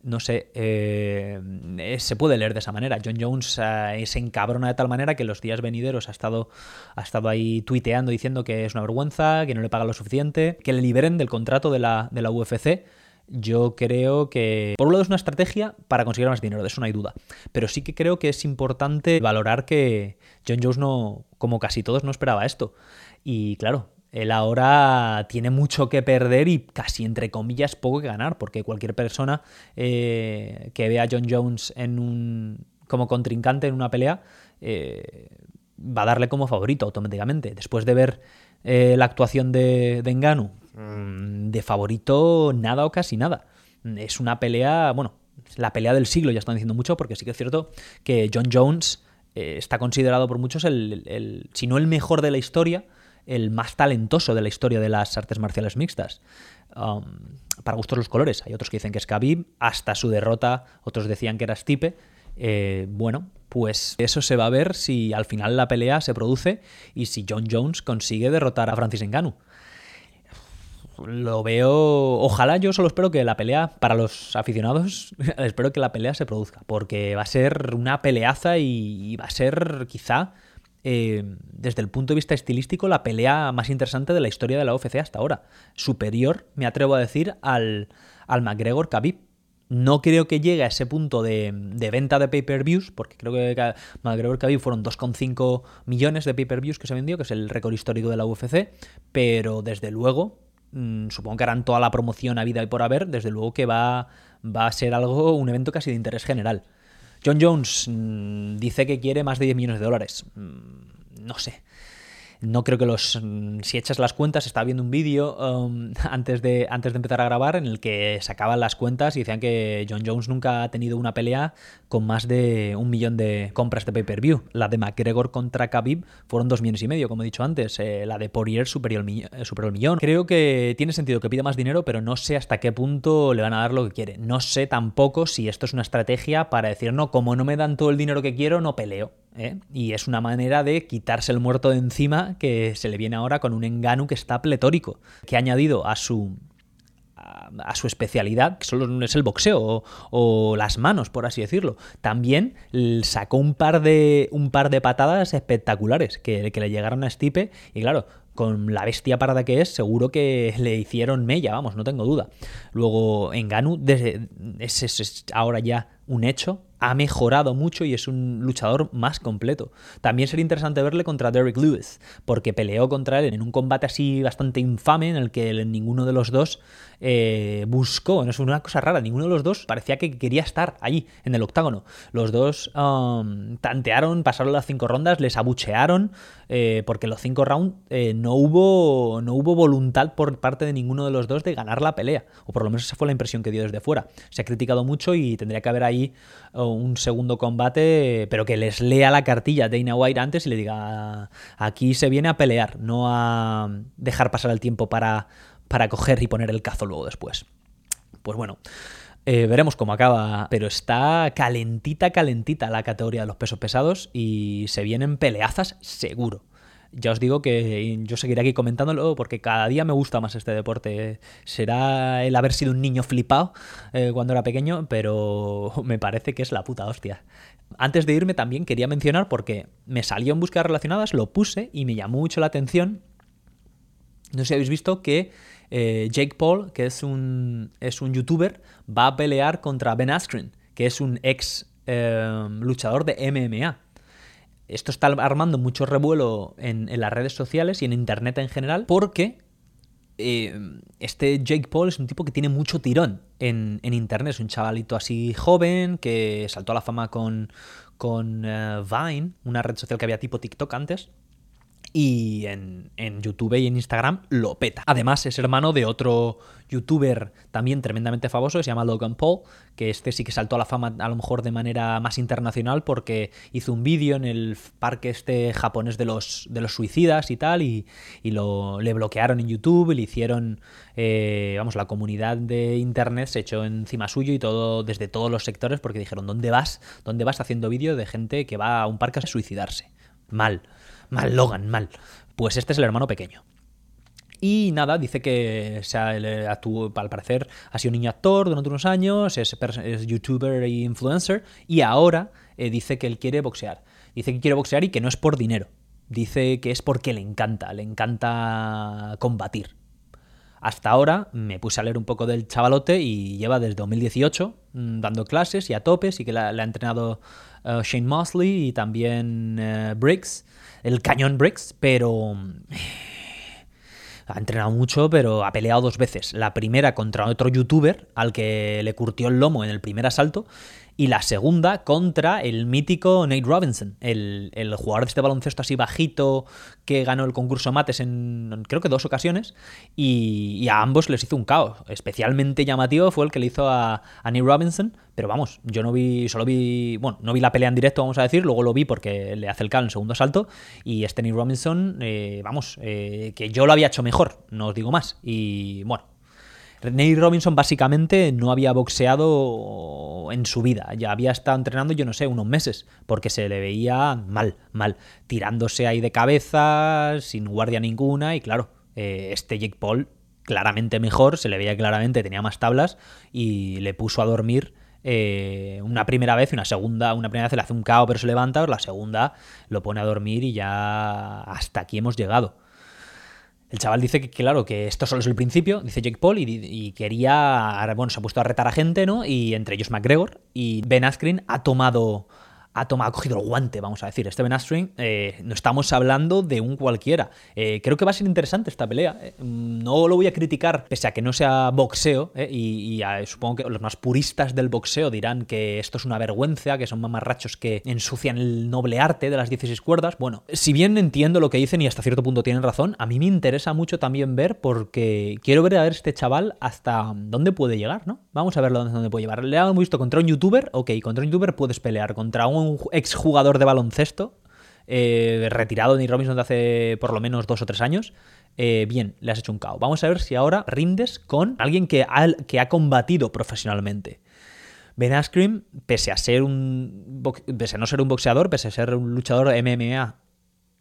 No sé, eh, se puede leer de esa manera. John Jones se encabrona de tal manera que los días venideros ha estado, ha estado ahí tuiteando diciendo que es una vergüenza, que no le paga lo suficiente, que le liberen del contrato de la, de la UFC yo creo que, por un lado, es una estrategia para conseguir más dinero, de eso no hay duda. Pero sí que creo que es importante valorar que John Jones no, como casi todos, no esperaba esto. Y claro, él ahora tiene mucho que perder y casi entre comillas poco que ganar, porque cualquier persona eh, que vea a John Jones en un, como contrincante en una pelea eh, va a darle como favorito automáticamente. Después de ver eh, la actuación de, de Enganu, Mm, de favorito nada o casi nada. Es una pelea, bueno, la pelea del siglo, ya están diciendo mucho, porque sí que es cierto que John Jones eh, está considerado por muchos el, si no el mejor de la historia, el más talentoso de la historia de las artes marciales mixtas. Um, para gustos los colores. Hay otros que dicen que es Khabib, hasta su derrota, otros decían que era Stipe. Eh, bueno, pues eso se va a ver si al final la pelea se produce y si John Jones consigue derrotar a Francis Ngannou lo veo. Ojalá yo solo espero que la pelea, para los aficionados, espero que la pelea se produzca, porque va a ser una peleaza y va a ser quizá, eh, desde el punto de vista estilístico, la pelea más interesante de la historia de la UFC hasta ahora. Superior, me atrevo a decir, al, al McGregor Khabib. No creo que llegue a ese punto de, de venta de pay-per-views, porque creo que McGregor Khabib fueron 2,5 millones de pay-per-views que se vendió, que es el récord histórico de la UFC, pero desde luego Mm, supongo que harán toda la promoción a vida y por haber, desde luego que va, va a ser algo, un evento casi de interés general. John Jones mm, dice que quiere más de 10 millones de dólares. Mm, no sé. No creo que los. Mm, si echas las cuentas, estaba viendo un vídeo um, antes, de, antes de empezar a grabar en el que sacaban las cuentas y decían que John Jones nunca ha tenido una pelea con más de un millón de compras de pay-per-view. La de McGregor contra Khabib fueron dos millones y medio, como he dicho antes. Eh, la de Poirier eh, superó el millón. Creo que tiene sentido que pida más dinero, pero no sé hasta qué punto le van a dar lo que quiere. No sé tampoco si esto es una estrategia para decir, no, como no me dan todo el dinero que quiero, no peleo. ¿Eh? Y es una manera de quitarse el muerto de encima que se le viene ahora con un engano que está pletórico, que ha añadido a su a, su especialidad, que solo es el boxeo o, las manos, por así decirlo. También sacó un par de, un par de patadas espectaculares que, le llegaron a Stipe y claro, con la bestia parada que es, seguro que le hicieron mella, vamos, no tengo duda. Luego, Enganu es, es ahora ya un hecho, ha mejorado mucho y es un luchador más completo. También sería interesante verle contra Derek Lewis, porque peleó contra él en un combate así bastante infame en el que ninguno de los dos eh, buscó, no es una cosa rara, ninguno de los dos parecía que quería estar allí en el octágono. Los dos um, tantearon, pasaron las cinco rondas, les abuchearon, eh, porque los cinco rounds eh, no, hubo, no hubo voluntad por parte de ninguno de los dos de ganar la pelea, o por lo menos esa fue la impresión que dio desde fuera. Se ha criticado mucho y tendría que haber ahí un segundo combate, pero que les lea la cartilla Dana White antes y le diga, aquí se viene a pelear, no a dejar pasar el tiempo para, para coger y poner el cazo luego después. Pues bueno, Eh, veremos cómo acaba, pero está calentita, calentita la categoría de los pesos pesados y se vienen peleazas seguro. Ya os digo que yo seguiré aquí comentándolo porque cada día me gusta más este deporte. Será el haber sido un niño flipado eh, cuando era pequeño, pero me parece que es la puta hostia. Antes de irme también quería mencionar porque me salió en búsquedas relacionadas, lo puse y me llamó mucho la atención. No sé si habéis visto que eh, Jake Paul, que es un, es un youtuber, va a pelear contra Ben Askren, que es un ex eh, luchador de MMA. Esto está armando mucho revuelo en, las redes sociales y en Internet en general porque eh, este Jake Paul es un tipo que tiene mucho tirón en, Internet. Es un chavalito así joven que saltó a la fama con, con Vine, una red social que había tipo TikTok antes y en, YouTube y en Instagram lo peta. Además, es hermano de otro youtuber también tremendamente famoso que se llama Logan Paul, que este sí que saltó a la fama a lo mejor de manera más internacional porque hizo un vídeo en el parque este japonés de los, de los suicidas y tal, y, lo, le bloquearon en YouTube y le hicieron, eh, vamos, la comunidad de internet se echó encima suyo y todo desde todos los sectores porque dijeron, ¿dónde vas? ¿Dónde vas haciendo vídeo de gente que va a un parque a suicidarse? Mal. Mal, Logan, mal. Pues este es el hermano pequeño. Y nada, dice que sea, al parecer ha sido niño actor durante unos años, es, youtuber e influencer, y ahora eh, dice que él quiere boxear. Dice que quiere boxear y que no es por dinero. Dice que es porque le encanta, le encanta combatir. Hasta ahora me puse a leer un poco del chavalote y lleva desde 2018 mm, dando clases y a topes y que le ha entrenado eh, Shane Mosley y también eh, Briggs el cañón Briggs, pero... Ha entrenado mucho, pero ha peleado dos veces. La primera contra otro youtuber al que le curtió el lomo en el primer asalto y la segunda contra el mítico Nate Robinson, el, jugador de este baloncesto así bajito que ganó el concurso mates en creo que dos ocasiones y, a ambos les hizo un caos. Especialmente llamativo fue el que le hizo a, Nate Robinson, pero vamos, yo no vi, solo vi, bueno, no vi la pelea en directo, vamos a decir, luego lo vi porque le hace el caos en el segundo asalto y este Nate Robinson, eh, vamos, eh, que yo lo había hecho mejor, no os digo más. Y bueno, Nate Robinson básicamente no había boxeado en su vida, ya había estado entrenando, yo no sé, unos meses, porque se le veía mal, mal, tirándose ahí de cabeza, sin guardia ninguna, y claro, eh, este Jake Paul claramente mejor, se le veía claramente, tenía más tablas, y le puso a dormir. Eh, una primera vez y una segunda, una primera vez le hace un cao pero se levanta, la segunda lo pone a dormir y ya hasta aquí hemos llegado. El chaval dice que, claro, que esto solo es el principio, dice Jake Paul, y, quería, bueno, se ha puesto a retar a gente, ¿no? Y entre ellos McGregor, y Ben Askren ha tomado ha, tomado, ha cogido el guante, vamos a decir. Steven Astring, eh, no estamos hablando de un cualquiera. Eh, creo que va a ser interesante esta pelea. Eh. No lo voy a criticar, pese a que no sea boxeo, y, supongo que los más puristas del boxeo dirán que esto es una vergüenza, que son mamarrachos que ensucian el noble arte de las 16 cuerdas. Bueno, si bien entiendo lo que dicen y hasta cierto punto tienen razón, a mí me interesa mucho también ver porque quiero ver a ver este chaval hasta dónde puede llegar, ¿no? Vamos a verlo dónde puede llegar. Le hemos visto contra un youtuber, ok, contra un youtuber puedes pelear, contra un un exjugador de baloncesto, eh, retirado de Nick Robinson de hace por lo menos dos o tres años, eh, bien, le has hecho un cao. Vamos a ver si ahora rindes con alguien que ha, que ha combatido profesionalmente. Ben Askren, pese a ser un pese a no ser un boxeador, pese a ser un luchador MMA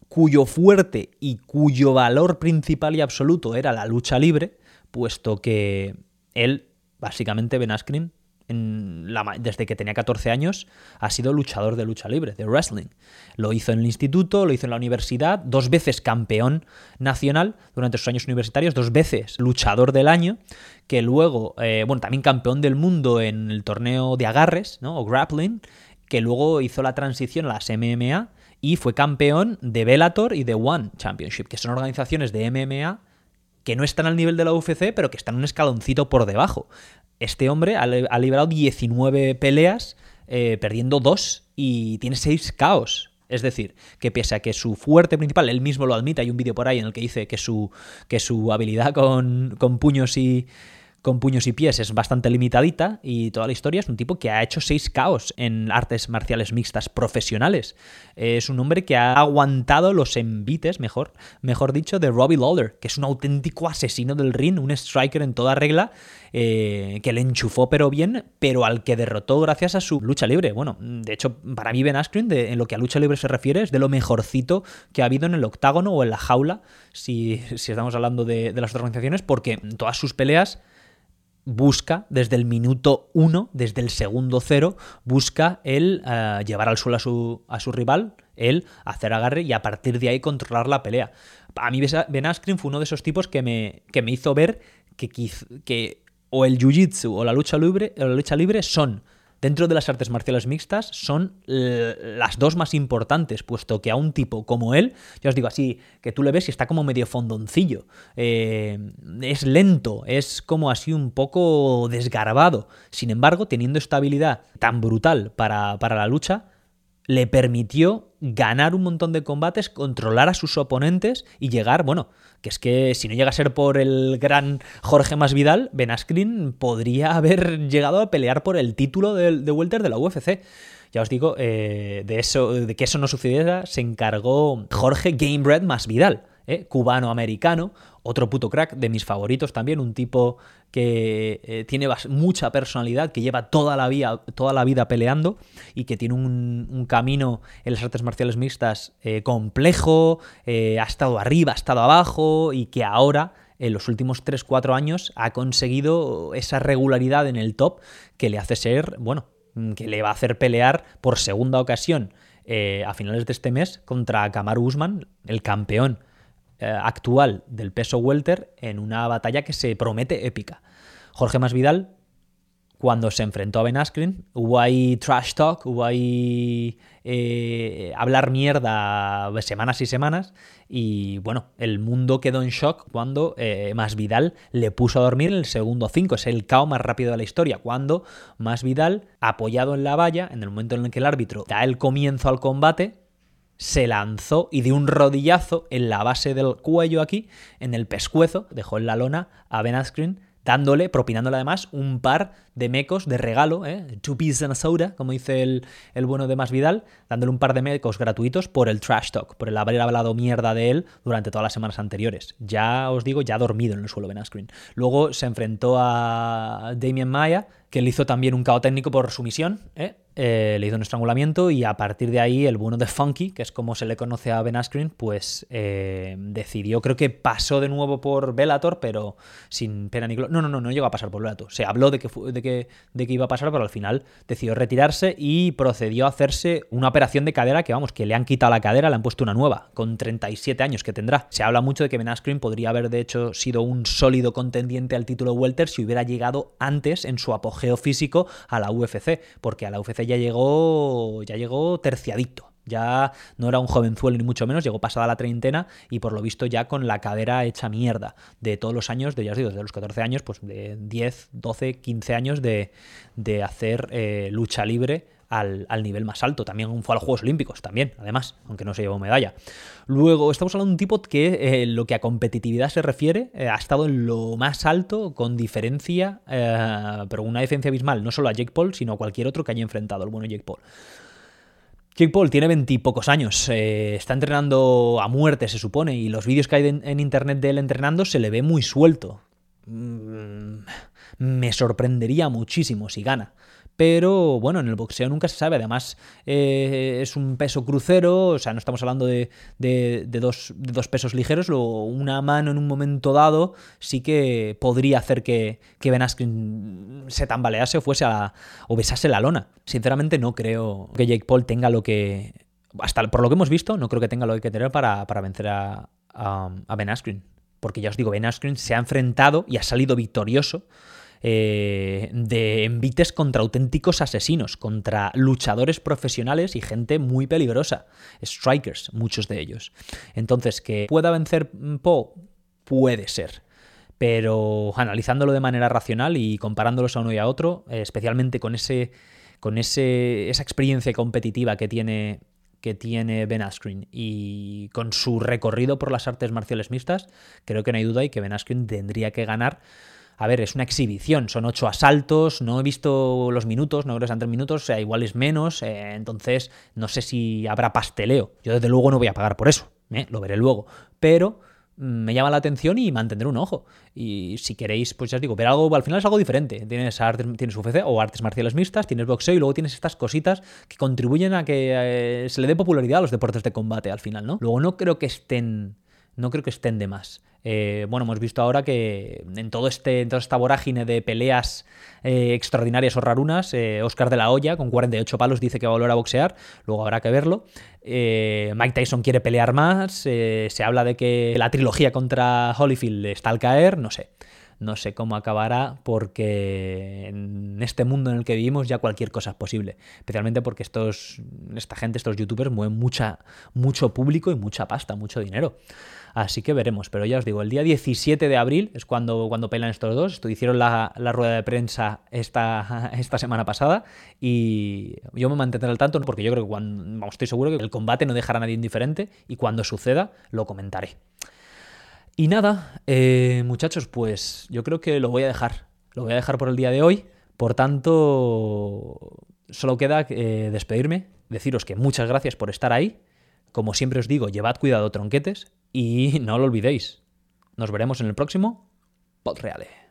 cuyo fuerte y cuyo valor principal y absoluto era la lucha libre, puesto que él, básicamente Ben Askren, desde que tenía 14 años, ha sido luchador de lucha libre, de wrestling. Lo hizo en el instituto, lo hizo en la universidad, dos veces campeón nacional durante sus años universitarios, dos veces luchador del año, que luego, eh, bueno, también campeón del mundo en el torneo de agarres, ¿no? O grappling, que luego hizo la transición a las MMA y fue campeón de Bellator y de One Championship, que son organizaciones de MMA que no están al nivel de la UFC, pero que están un escaloncito por debajo. Este hombre ha, librado 19 peleas, eh, perdiendo dos y tiene 6 caos. Es decir, que pese a que su fuerte principal, él mismo lo admite, hay un vídeo por ahí en el que dice que su, que su habilidad con, puños y, con puños y pies es bastante limitadita y toda la historia es un tipo que ha hecho seis caos en artes marciales mixtas profesionales. Es un hombre que ha aguantado los envites, mejor, mejor dicho, de Robbie Lawler, que es un auténtico asesino del ring, un striker en toda regla, eh, que le enchufó pero bien, pero al que derrotó gracias a su lucha libre. Bueno, de hecho, para mí Ben Askren, en lo que a lucha libre se refiere, es de lo mejorcito que ha habido en el octágono o en la jaula, si, estamos hablando de, de las otras organizaciones, porque en todas sus peleas busca desde el minuto uno, desde el segundo cero, busca el eh, llevar al suelo a su, a su rival, el hacer agarre y a partir de ahí controlar la pelea. A mí Ben Askren fue uno de esos tipos que me, que me hizo ver que, que o el jiu-jitsu o o la lucha libre son dentro de las artes marciales mixtas son las dos más importantes, puesto que a un tipo como él, ya os digo así, que tú le ves y está como medio fondoncillo, eh, es lento, es como así un poco desgarbado, sin embargo, teniendo esta habilidad tan brutal para, para la lucha, le permitió ganar un montón de combates, controlar a sus oponentes y llegar, bueno, que es que si no llega a ser por el gran Jorge Masvidal, Ben Askren podría haber llegado a pelear por el título de, de Welter de la UFC. Ya os digo, eh, de, eso, de que eso no sucediera se encargó Jorge Gamebred Masvidal, eh, cubano-americano, otro puto crack de mis favoritos también, un tipo que eh, tiene mucha personalidad, que lleva toda la, vida, toda la vida peleando y que tiene un, camino en las artes marciales mixtas eh, complejo, ha estado arriba, ha estado abajo y que ahora en los últimos 3-4 años ha conseguido esa regularidad en el top que le hace ser, bueno, que le va a hacer pelear por segunda ocasión a finales de este mes contra Kamaru Usman, el campeón eh, actual del peso welter en una batalla que se promete épica. Jorge Masvidal, cuando se enfrentó a Ben Askren, hubo ahí trash talk, hubo ahí eh, hablar mierda semanas y semanas y bueno, el mundo quedó en shock cuando eh, Masvidal le puso a dormir en el segundo 5, es el cao más rápido de la historia, cuando Masvidal, apoyado en la valla, en el momento en el que el árbitro da el comienzo al combate, se lanzó y de un rodillazo en la base del cuello aquí, en el pescuezo, dejó en la lona a Ben Askren, dándole, propinándole además un par de mecos de regalo, ¿eh? two pieces and a soda, como dice el, el bueno de Masvidal, dándole un par de mecos gratuitos por el trash talk, por el haber hablado mierda de él durante todas las semanas anteriores. Ya os digo, ya dormido en el suelo Ben Askren. Luego se enfrentó a Damien Maya, que le hizo también un cao técnico por sumisión, ¿eh? Eh, le hizo un estrangulamiento y a partir de ahí el bueno de Funky, que es como se le conoce a Ben Askren, pues eh, decidió, creo que pasó de nuevo por Bellator, pero sin pena ni gloria. No, no, no, no llegó a pasar por Bellator. Se habló de que, de, que, de que iba a pasar, pero al final decidió retirarse y procedió a hacerse una operación de cadera que, vamos, que le han quitado la cadera, le han puesto una nueva, con 37 años que tendrá. Se habla mucho de que Ben Askren podría haber, de hecho, sido un sólido contendiente al título Welter si hubiera llegado antes en su apogeo físico a la UFC, porque a la UFC ya llegó, ya llegó terciadito. Ya no era un jovenzuelo ni mucho menos, llegó pasada la treintena y por lo visto ya con la cadera hecha mierda de todos los años, de ya os digo, desde los 14 años, pues de 10, 12, 15 años de, hacer eh, lucha libre al, nivel más alto. También fue a los Juegos Olímpicos, también, además, aunque no se llevó medalla. Luego, estamos hablando de un tipo que, eh, lo que a competitividad se refiere, eh, ha estado en lo más alto, con diferencia, pero una diferencia abismal, no solo a Jake Paul, sino a cualquier otro que haya enfrentado, el bueno Jake Paul. Jake Paul tiene veintipocos años, eh, está entrenando a muerte, se supone, y los vídeos que hay en internet de él entrenando se le ve muy suelto. Mm, me sorprendería muchísimo si gana pero bueno, en el boxeo nunca se sabe. Además, eh, es un peso crucero, o sea, no estamos hablando de, dos, pesos ligeros, o una mano en un momento dado sí que podría hacer que, que Ben Askren se tambalease o fuese a o besase la lona. Sinceramente, no creo que Jake Paul tenga lo que. Hasta por lo que hemos visto, no creo que tenga lo que hay que tener para, vencer a, a Ben Askren. Porque ya os digo, Ben Askren se ha enfrentado y ha salido victorioso eh, de envites contra auténticos asesinos, contra luchadores profesionales y gente muy peligrosa, strikers, muchos de ellos. Entonces, que pueda vencer Po, puede ser pero analizándolo de manera racional y comparándolos a uno y a otro, eh, especialmente con ese con ese, esa experiencia competitiva que tiene que tiene Ben Askren y con su recorrido por las artes marciales mixtas, creo que no hay duda y que Ben Askren tendría que ganar a ver, es una exhibición, son ocho asaltos, no he visto los minutos, no creo que sean tres minutos, o sea, igual es menos, eh, entonces no sé si habrá pasteleo. Yo desde luego no voy a pagar por eso, ¿eh? lo veré luego, pero me llama la atención y mantendré un ojo. Y si queréis, pues ya os digo, ver algo, al final es algo diferente. Tienes, artes, tienes UFC o artes marciales mixtas, tienes boxeo y luego tienes estas cositas que contribuyen a que eh, se le dé popularidad a los deportes de combate al final, ¿no? Luego no creo que estén, no creo que estén de más. Eh, bueno, hemos visto ahora que en todo este, en toda esta vorágine de peleas eh, extraordinarias o rarunas, Oscar de la Hoya con 48 palos dice que va a volver a boxear, luego habrá que verlo. Mike Tyson quiere pelear más, se habla de que la trilogía contra Holyfield está al caer, no sé. No sé cómo acabará porque en este mundo en el que vivimos ya cualquier cosa es posible. Especialmente porque estos, esta gente, estos youtubers mueven mucha, mucho público y mucha pasta, mucho dinero. Así que veremos. Pero ya os digo, el día 17 de abril es cuando, cuando pelean estos dos. Esto hicieron la, rueda de prensa esta, esta semana pasada y yo me mantendré al tanto porque yo creo que cuando, estoy seguro que el combate no dejará a nadie indiferente y cuando suceda lo comentaré. Y nada, eh, muchachos, pues yo creo que lo voy a dejar. Lo voy a dejar por el día de hoy. Por tanto, solo queda eh, despedirme, deciros que muchas gracias por estar ahí. Como siempre os digo, llevad cuidado, tronquetes, y no lo olvidéis. Nos veremos en el próximo Podreale.